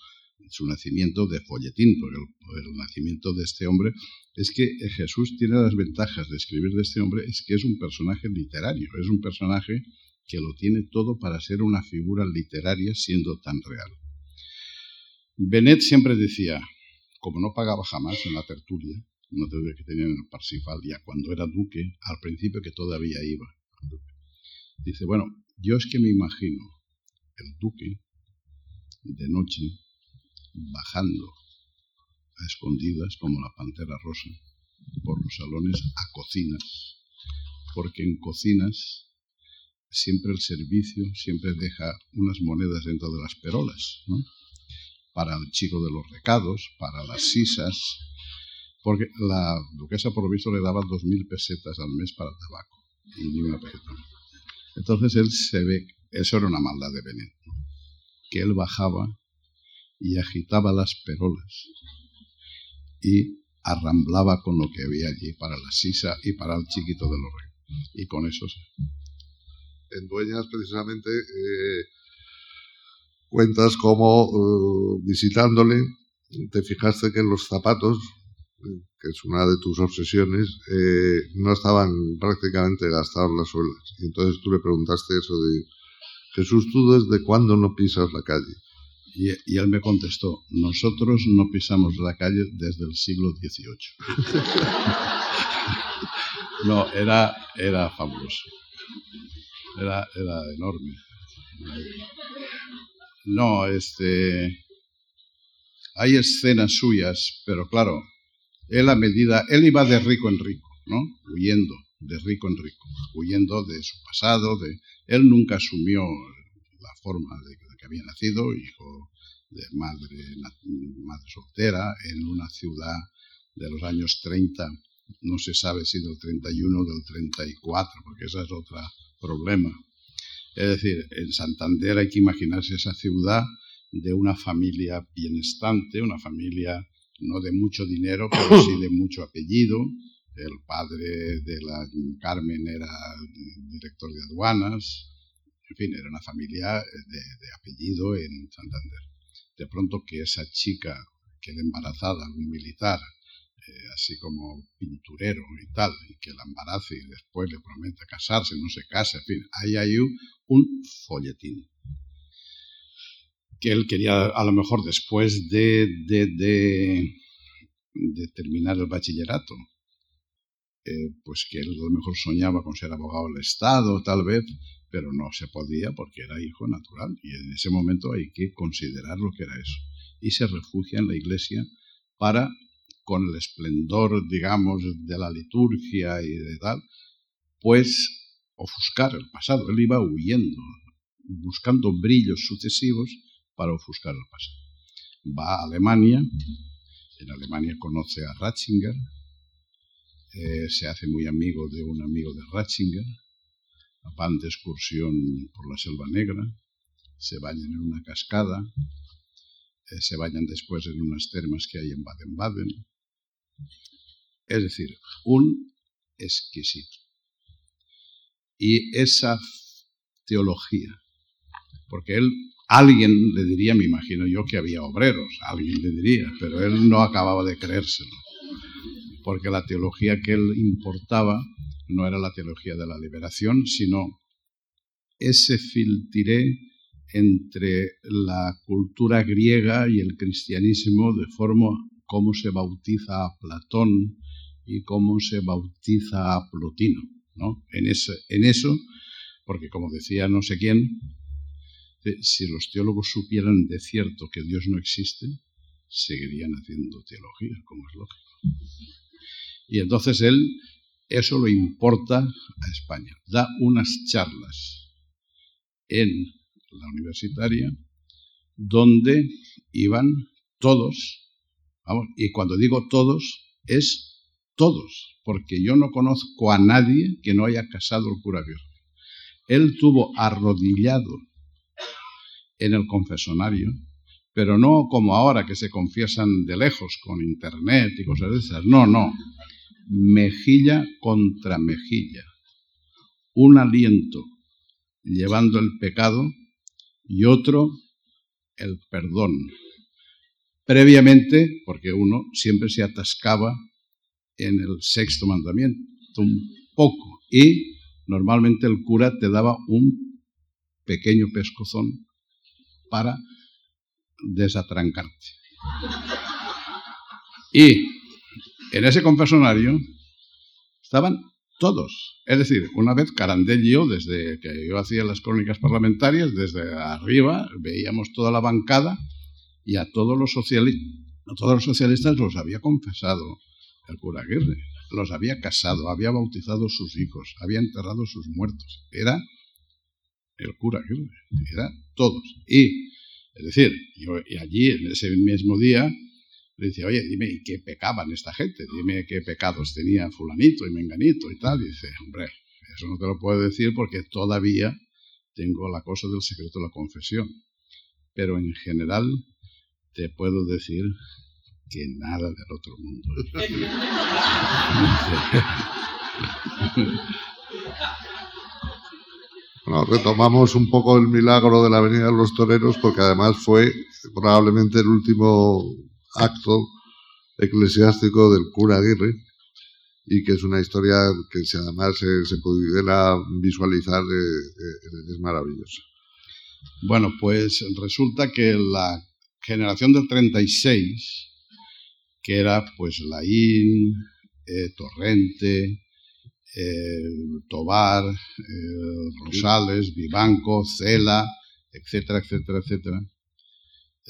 su nacimiento de folletín, porque el, nacimiento de este hombre es que Jesús tiene las ventajas de escribir de este hombre, es que es un personaje literario, es un personaje que lo tiene todo para ser una figura literaria siendo tan real. Benet siempre decía, como no pagaba jamás en la tertulia, no deuda que tenía en Parsifal ya cuando era duque, al principio que todavía iba. Dice, bueno, yo es que me imagino el duque de noche bajando a escondidas como la pantera rosa por los salones a cocinas, porque en cocinas siempre el servicio siempre deja unas monedas dentro de las perolas, para el chico de los recados, para las sisas, porque la duquesa por lo visto le daba dos mil pesetas al mes para tabaco y ni una peseta. Entonces él se ve, eso era una maldad de Benet, que él bajaba y agitaba las perolas y arramblaba con lo que había allí para la sisa y para el chiquito de los recados. Y con eso se... En Dueñas precisamente eh, cuentas como eh, visitándole te fijaste que los zapatos, que es una de tus obsesiones, eh, no estaban prácticamente gastados las suelas. Y entonces tú le preguntaste eso de, Jesús, ¿tú desde cuándo no pisas la calle? Y, él me contestó, nosotros no pisamos la calle desde el siglo XVIII. (laughs) no, era, era fabuloso. Era, era enorme. No, este. Hay escenas suyas, pero claro, él a medida. Él iba de rico en rico, ¿no? Huyendo, de rico en rico, huyendo de su pasado. De, él nunca asumió la forma de, había nacido, hijo de madre, madre soltera, en una ciudad de los años 30, no se sabe si del 31 o del 34, porque ese es otro problema. Es decir, en Santander hay que imaginarse esa ciudad de una familia bienestante, una familia no de mucho dinero, pero sí de mucho apellido. El padre de la Carmen era director de aduanas. En fin, era una familia de, apellido en Santander. De pronto que esa chica quede embarazada, un militar, eh, así como pinturero y tal, y que la embarace y después le promete casarse, no se casa, en fin, ahí hay un, folletín que él quería, a lo mejor después de, de, de, terminar el bachillerato, eh, pues que él a lo mejor soñaba con ser abogado del Estado, tal vez, pero no se podía porque era hijo natural y en ese momento hay que considerar lo que era eso. Y se refugia en la iglesia para con el esplendor, digamos, de la liturgia y de tal, pues ofuscar el pasado. Él iba huyendo, buscando brillos sucesivos para ofuscar el pasado. Va a Alemania, en Alemania conoce a Ratzinger, eh, se hace muy amigo de un amigo de Ratzinger, van de excursión por la Selva Negra, se bañan en una cascada, eh, se bañan después en unas termas que hay en Baden-Baden, es decir, un exquisito. Y esa teología, porque él, alguien le diría, me imagino yo, que había obreros, alguien le diría, pero él no acababa de creérselo, porque la teología que él importaba no era la teología de la liberación, sino ese filtré entre la cultura griega y el cristianismo de forma cómo se bautiza a Platón y cómo se bautiza a Plotino. ¿no? En, en eso, porque como decía no sé quién, si los teólogos supieran de cierto que Dios no existe, seguirían haciendo teología, como es lógico. Y entonces él, eso lo importa a España. Da unas charlas en la universitaria donde iban todos y cuando digo todos, es todos, porque yo no conozco a nadie que no haya casado el cura virgen. Él tuvo arrodillado en el confesonario, pero no como ahora que se confiesan de lejos con internet y cosas de esas. No, no. Mejilla contra mejilla, un aliento llevando el pecado y otro el perdón. Previamente, porque uno siempre se atascaba en el sexto mandamiento, un poco, y normalmente el cura te daba un pequeño pescozón para desatrancarte. Y en ese confesonario estaban todos. Es decir, una vez Carandel y yo, desde que yo hacía las crónicas parlamentarias, desde arriba veíamos toda la bancada y a todos los, a todos los socialistas los había confesado el cura Aguirre. Los había casado, había bautizado sus hijos, había enterrado sus muertos. Era el cura Aguirre, era todos. Y, es decir, yo y allí en ese mismo día le dice, oye, dime, ¿y qué pecaban esta gente? Dime qué pecados tenía fulanito y menganito y tal. Dice, hombre, eso no te lo puedo decir porque todavía tengo la cosa del secreto de la confesión. Pero en general te puedo decir que nada del otro mundo. (laughs) Bueno, retomamos un poco el milagro de la Avenida de los Toreros porque además fue probablemente el último acto eclesiástico del cura Aguirre y que es una historia que si además se, pudiera visualizar eh, eh, es maravillosa. Bueno, pues resulta que la generación del 36, que era pues Laín, eh, Torrente, Tobar, Rosales, Vivanco, Cela, etcétera, etcétera, etcétera,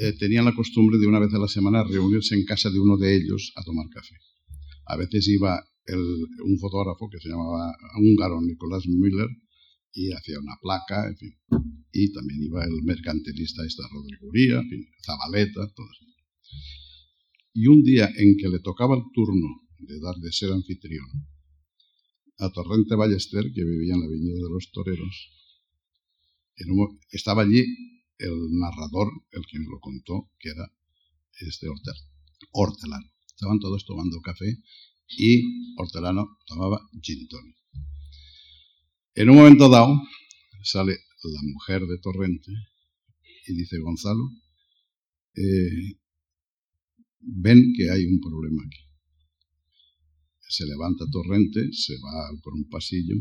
eh, tenían la costumbre de una vez a la semana reunirse en casa de uno de ellos a tomar café. A veces iba un fotógrafo que se llamaba húngaro Nicolás Müller y hacía una placa, en fin. Y también iba el mercantilista esta Rodrigo Uría, Zabaleta, todo eso. Y un día en que le tocaba el turno de dar de ser anfitrión a Torrente Ballester, que vivía en la Avenida de los Toreros, estaba allí el narrador, el que lo contó, que era este hortelano. Estaban todos tomando café y hortelano tomaba gin. En un momento dado sale la mujer de Torrente y dice, Gonzalo, eh, ven que hay un problema aquí. Se levanta Torrente, se va por un pasillo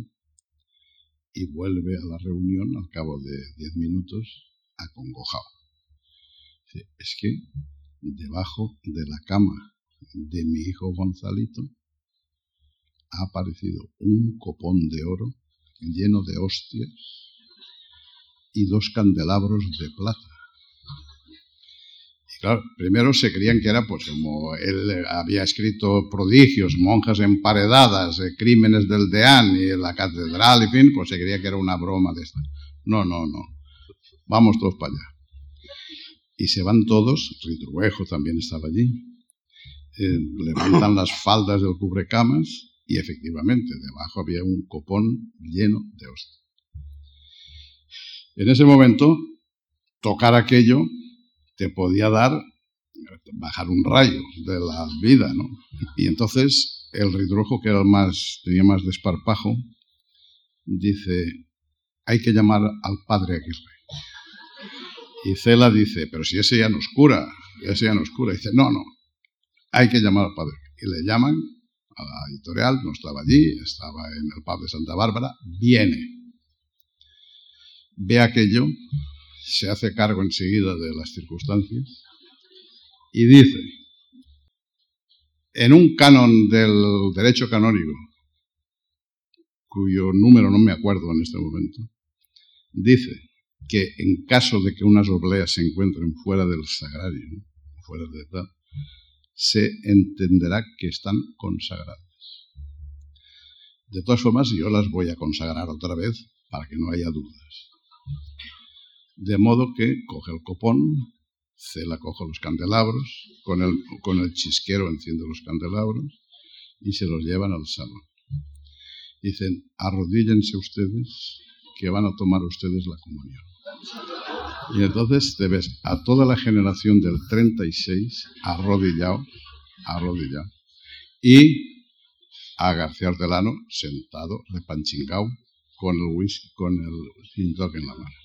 y vuelve a la reunión al cabo de diez minutos acongojado. Es que debajo de la cama de mi hijo Gonzalito ha aparecido un copón de oro lleno de hostias y dos candelabros de plata. Y claro, primero se creían que era pues como él había escrito prodigios, monjas emparedadas, eh, crímenes del Deán y la catedral, y fin, pues se creía que era una broma de estas. No, no, no vamos todos para allá. Y se van todos, Ritruejo también estaba allí, eh, levantan las faldas del cubrecamas y efectivamente debajo había un copón lleno de hostia. En ese momento, tocar aquello te podía dar, bajar un rayo de la vida, ¿no? Y entonces el ridruejo, que era el más, tenía más desparpajo, dice, hay que llamar al padre Aguirre. Y Cela dice, pero si ese ya nos cura, ese ya nos cura. Y dice, no, no, hay que llamar al padre. Y le llaman a la editorial, no estaba allí, estaba en el pub de Santa Bárbara, viene. Ve aquello, se hace cargo enseguida de las circunstancias y dice, en un canon del derecho canónico, cuyo número no me acuerdo en este momento, dice que en caso de que unas obleas se encuentren fuera del sagrario, fuera de tal, se entenderá que están consagradas. De todas formas, yo las voy a consagrar otra vez para que no haya dudas. De modo que coge el copón, Cela coge los candelabros, con el, con el chisquero enciende los candelabros y se los llevan al salón. Dicen, arrodíllense ustedes que van a tomar ustedes la comunión. Y entonces te ves a toda la generación del 36 arrodillado, arrodillado. Y a García Hortelano sentado de panchingao con el whisky, con el gin en la mano.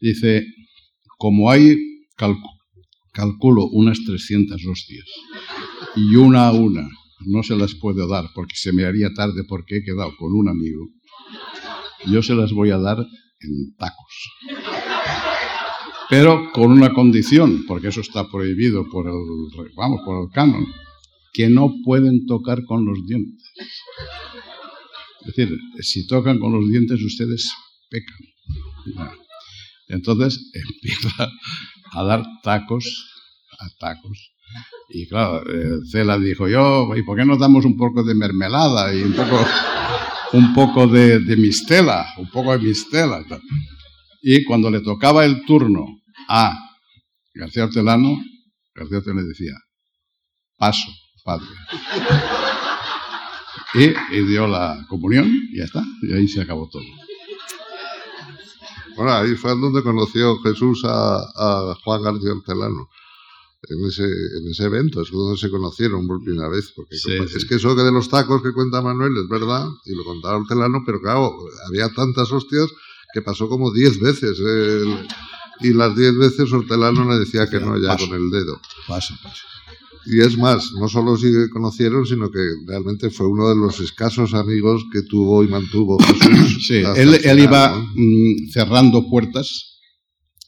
Dice, como hay, calculo unas 300 hostias y una a una no se las puedo dar porque se me haría tarde porque he quedado con un amigo, yo se las voy a dar en tacos. Pero con una condición, porque eso está prohibido por el, vamos, por el canon, que no pueden tocar con los dientes. Es decir, si tocan con los dientes ustedes pecan. entonces (laughs) empieza a dar tacos, a tacos. Y claro, eh, Cela dijo, yo, ¿y por qué no damos un poco de mermelada y un poco, un poco de, de mistela? Un poco de mistela. Y cuando le tocaba el turno a García Hortelano, García Hortelano decía, paso, padre. Y, dio la comunión y ya está, y ahí se acabó todo. Bueno, ahí fue donde conoció Jesús a, Juan García Hortelano. En ese, en ese evento, es donde se conocieron por primera vez. Porque es que eso que de los tacos que cuenta Manuel es verdad, y lo contaba Hortelano, pero claro, había tantas hostias que pasó como diez veces. y las diez veces Hortelano le decía que no ya con el dedo. Paso, paso. Y es más, no solo que conocieron, sino que realmente fue uno de los escasos amigos que tuvo y mantuvo Jesús. (coughs) Sí, él, iba mm, cerrando puertas.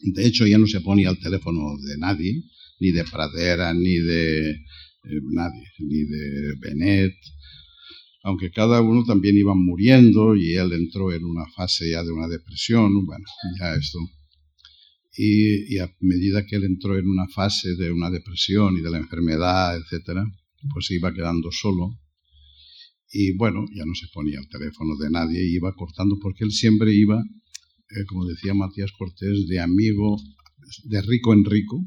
De hecho, ya no se ponía al teléfono de nadie, ni de Pradera, ni de eh, nadie, ni de Benet. Aunque cada uno también iba muriendo y él entró en una fase ya de una depresión. Bueno, ya esto y, a medida que él entró en una fase de una depresión y de la enfermedad, etcétera, pues se iba quedando solo. Y bueno, ya no se ponía el teléfono de nadie, iba cortando, porque él siempre iba, eh, como decía Matías Cortés, de amigo, de rico en rico,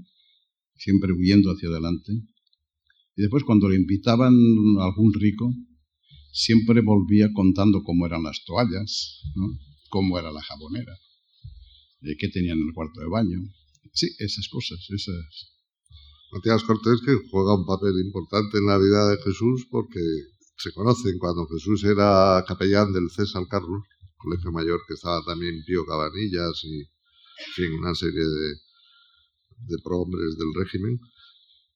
siempre huyendo hacia adelante. Y después cuando le invitaban a algún rico, siempre volvía contando cómo eran las toallas, cómo era la jabonera de qué tenían en el cuarto de baño. Sí, esas cosas, esas. Matías Cortés que juega un papel importante en la vida de Jesús porque se conocen cuando Jesús era capellán del César Carlos, colegio mayor que estaba también Pío Cabanillas y fin, una serie de, de prohombres del régimen.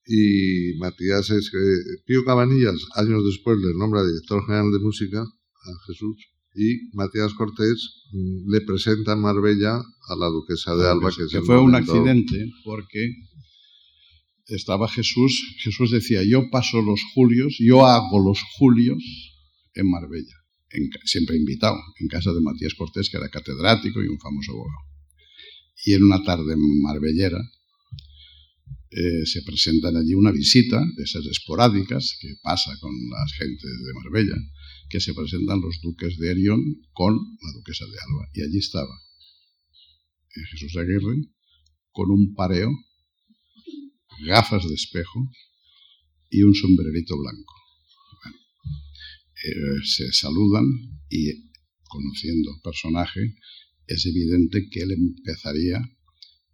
Y Matías es que Pío Cabanillas, años después, le nombra director general de música a Jesús y Matías Cortés mm, le presenta en Marbella a la duquesa de Alba. Que, fue un accidente porque estaba Jesús, Jesús decía, yo paso los julios, yo hago los julios en Marbella, siempre invitado, en casa de Matías Cortés, que era catedrático y un famoso abogado. Y en una tarde marbellera eh, se presentan allí una visita de esas esporádicas que pasa con las gentes de Marbella que se presentan los duques de Erión con la duquesa de Alba. Y allí estaba Jesús Aguirre con un pareo, gafas de espejo y un sombrerito blanco. Eh, se saludan y conociendo el personaje, es evidente que él empezaría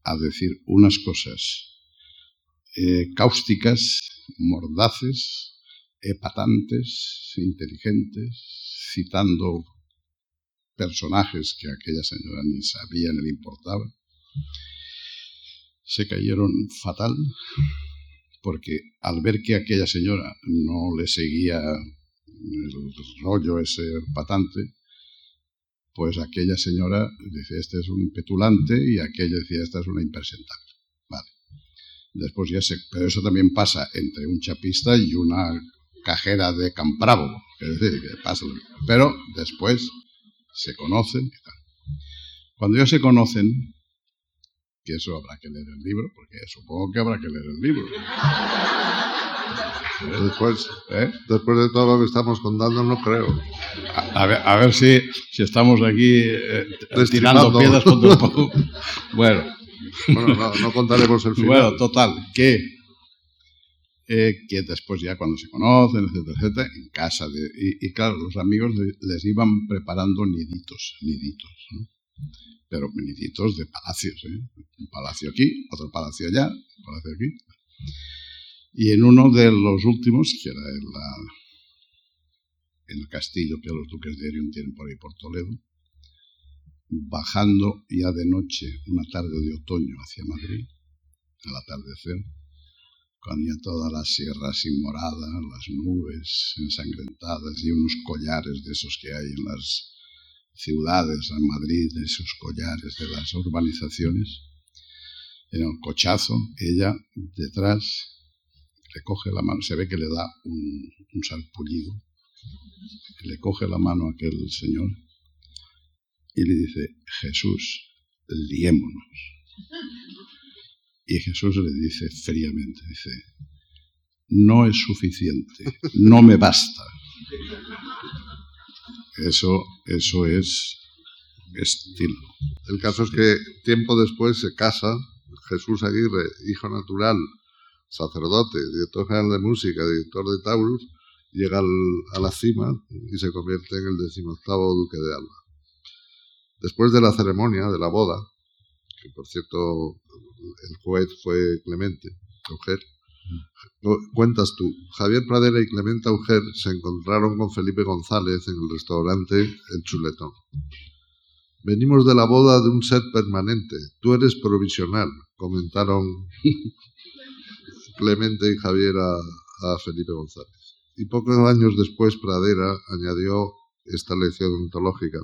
a decir unas cosas eh, cáusticas, mordaces, epatantes, inteligentes, citando personajes que aquella señora ni sabía ni le importaba, se cayeron fatal porque al ver que aquella señora no le seguía el rollo ese patante, pues aquella señora dice, este es un petulante y aquella decía, esta es una impresentable. Después ya se... Pero eso también pasa entre un chapista y una cajera de Campravo, es decir, que pasa Pero después se conocen y tal. Cuando ya se conocen, que eso habrá que leer el libro, porque supongo que habrá que leer el libro. Después, ¿eh? después de todo lo que estamos contando, no creo. A, ver, a ver, si, si estamos aquí eh, tirando piedras contra el Bueno. Bueno, no, contaremos el final. Bueno, total, que eh, que después ya cuando se conocen, etcétera, etcétera, en casa. De, y, claro, los amigos les iban preparando niditos, niditos, ¿no? Pero niditos de palacios, ¿eh? Un palacio aquí, otro palacio allá, un palacio aquí. Y en uno de los últimos, que era en el castillo que los duques de Erion tienen por ahí por Toledo, bajando ya de noche, una tarde de otoño hacia Madrid, al atardecer, con ya todas las sierras inmoradas, las nubes ensangrentadas y unos collares de esos que hay en las ciudades, en Madrid, esos collares de las urbanizaciones. En el cochazo, ella detrás le coge la mano, se ve que le da un, un salpullido, le coge la mano a aquel señor y le dice, Jesús, liémonos. Y Jesús le dice fríamente, dice, no es suficiente, no me basta. Eso, eso es estilo. El caso es que tiempo después se casa Jesús Aguirre, hijo natural, sacerdote, director general de música, director de Taurus, llega a la cima y se convierte en el decimoctavo duque de Alba. Después de la ceremonia de la boda, que por cierto el juez fue Clemente Auger, cuentas tú, Javier Pradera y Clemente Auger se encontraron con Felipe González en el restaurante El Chuletón. Venimos de la boda de un ser permanente, tú eres provisional, comentaron (laughs) Clemente y Javier a, Felipe González. Y pocos años después Pradera añadió esta lección ontológica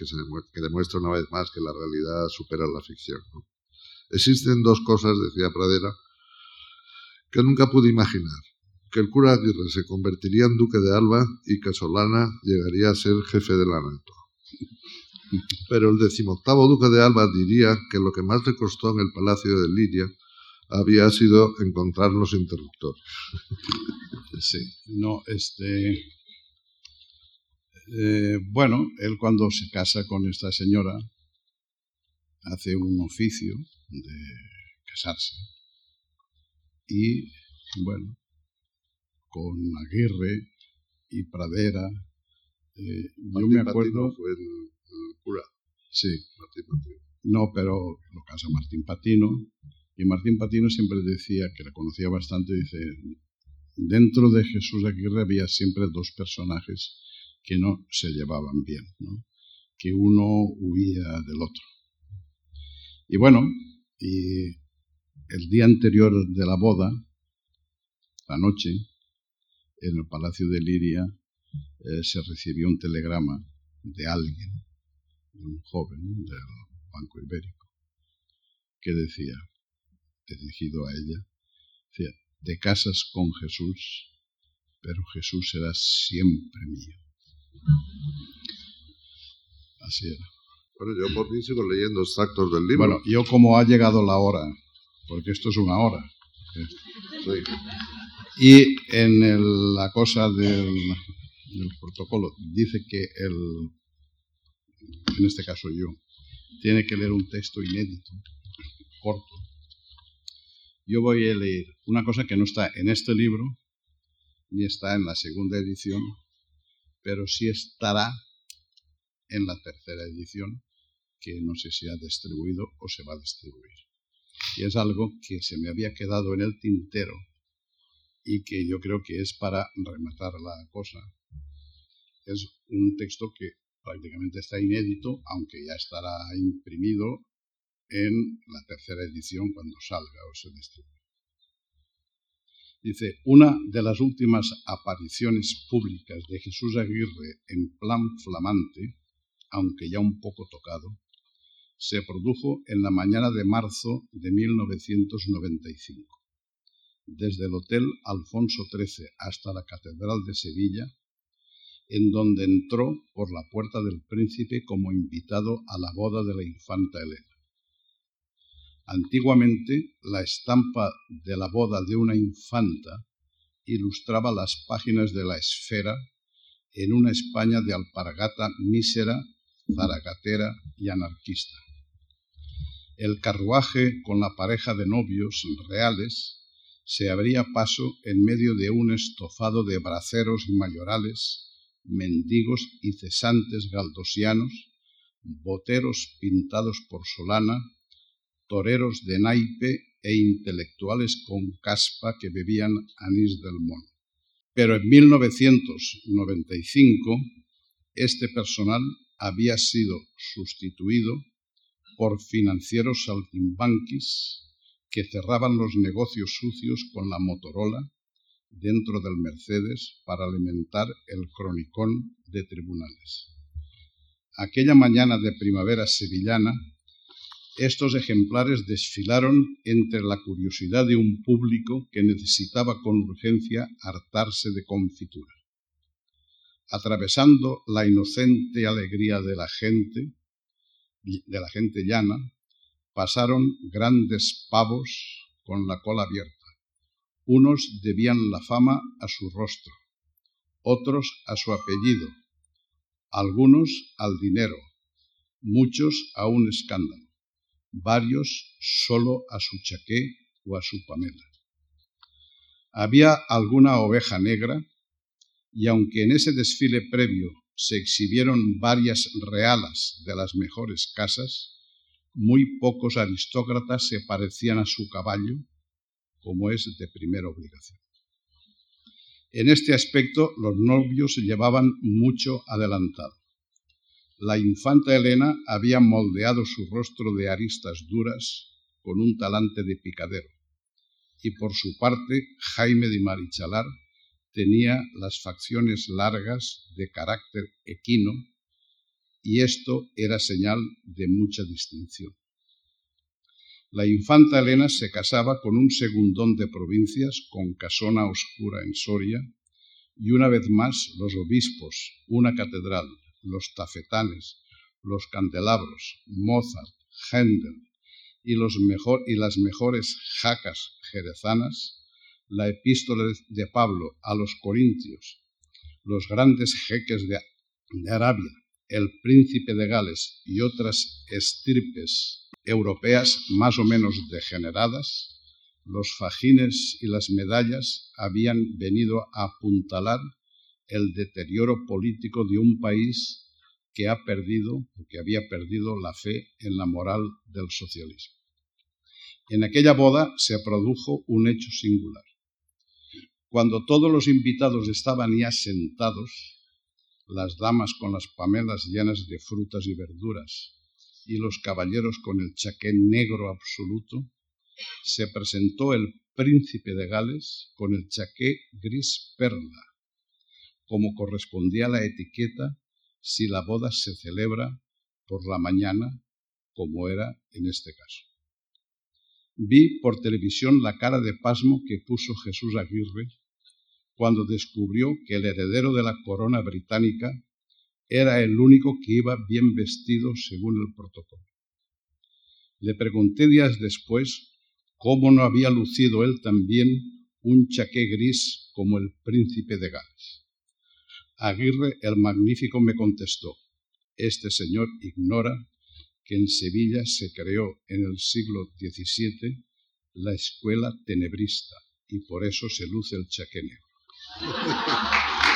que, se que demuestra una vez más que la realidad supera la ficción. Existen dos cosas, decía Pradera, que nunca pude imaginar. Que el cura Aguirre se convertiría en duque de Alba y que Solana llegaría a ser jefe de la NATO. Pero el decimoctavo duque de Alba diría que lo que más le costó en el palacio de Lidia había sido encontrar los interruptores. Sí, no, este. Eh, bueno, él cuando se casa con esta señora hace un oficio de casarse y bueno, con Aguirre y Pradera, eh, yo me acuerdo... fue el, cura. Sí. Martín Patino. No, pero lo casa Martín Patino. Y Martín Patino siempre decía, que le conocía bastante, dice, dentro de Jesús Aguirre había siempre dos personajes que no se llevaban bien, ¿no? que uno huía del otro. Y bueno, y el día anterior de la boda, la noche, en el Palacio de Liria, eh, se recibió un telegrama de alguien, de un joven del Banco Ibérico, que decía, dirigido a ella, decía, te casas con Jesús, pero Jesús será siempre mío. Así era. Bueno, yo por mí sigo leyendo extractos del libro. Bueno, yo como ha llegado la hora porque esto es una hora. Y en la cosa del, protocolo dice que el, en este caso yo, tiene que leer un texto inédito, corto. Yo voy a leer una cosa que no está en este libro, ni está en la segunda edición, pero sí estará en la tercera edición, que no sé si ha distribuido o se va a distribuir y es algo que se me había quedado en el tintero y que yo creo que es para rematar la cosa. Es un texto que prácticamente está inédito, aunque ya estará imprimido en la tercera edición cuando salga o se distribuya. Dice, una de las últimas apariciones públicas de Jesús Aguirre en plan flamante, aunque ya un poco tocado, se produjo en la mañana de marzo de 1995. Desde el Hotel Alfonso XIII hasta la Catedral de Sevilla, en donde entró por la puerta del príncipe como invitado a la boda de la infanta Elena. Antiguamente, la estampa de la boda de una infanta ilustraba las páginas de la esfera en una España de alpargata mísera, zaragatera y anarquista. El carruaje con la pareja de novios reales se abría paso en medio de un estofado de braceros mayorales, mendigos y cesantes galdosianos, boteros pintados por Solana, toreros de naipe e intelectuales con caspa que bebían anís del mono. Pero en 1995 este personal había sido sustituido por financieros saltimbanquis que cerraban los negocios sucios con la Motorola dentro del Mercedes para alimentar el cronicón de tribunales. Aquella mañana de primavera sevillana, estos ejemplares desfilaron entre la curiosidad de un público que necesitaba con urgencia hartarse de confitura. Atravesando la inocente alegría de la gente, de la gente llana, pasaron grandes pavos con la cola abierta. Unos debían la fama a su rostro, otros a su apellido, algunos al dinero, muchos a un escándalo, varios solo a su chaqué o a su pamela. Había alguna oveja negra y aunque en ese desfile previo se exhibieron varias realas de las mejores casas, muy pocos aristócratas se parecían a su caballo, como es de primera obligación. En este aspecto los novios llevaban mucho adelantado. La infanta Elena había moldeado su rostro de aristas duras con un talante de picadero, y por su parte Jaime de Marichalar tenía las facciones largas de carácter equino y esto era señal de mucha distinción. La infanta Elena se casaba con un segundón de provincias con casona oscura en Soria y una vez más los obispos, una catedral, los tafetanes, los candelabros, Mozart, Händel y, los mejor, y las mejores jacas jerezanas, la epístola de Pablo a los Corintios, los grandes jeques de, de Arabia, el príncipe de Gales y otras estirpes europeas más o menos degeneradas, los fajines y las medallas habían venido a apuntalar el deterioro político de un país que ha perdido, que había perdido la fe en la moral del socialismo. En aquella boda se produjo un hecho singular. Cuando todos los invitados estaban ya sentados, las damas con las pamelas llenas de frutas y verduras y los caballeros con el chaqué negro absoluto, se presentó el príncipe de Gales con el chaqué gris perla, como correspondía a la etiqueta si la boda se celebra por la mañana, como era en este caso. Vi por televisión la cara de pasmo que puso Jesús Aguirre cuando descubrió que el heredero de la corona británica era el único que iba bien vestido según el protocolo. Le pregunté días después cómo no había lucido él también un chaqué gris como el príncipe de Gales. Aguirre el Magnífico me contestó, este señor ignora que en Sevilla se creó en el siglo XVII la escuela tenebrista y por eso se luce el chaqué negro. (laughs)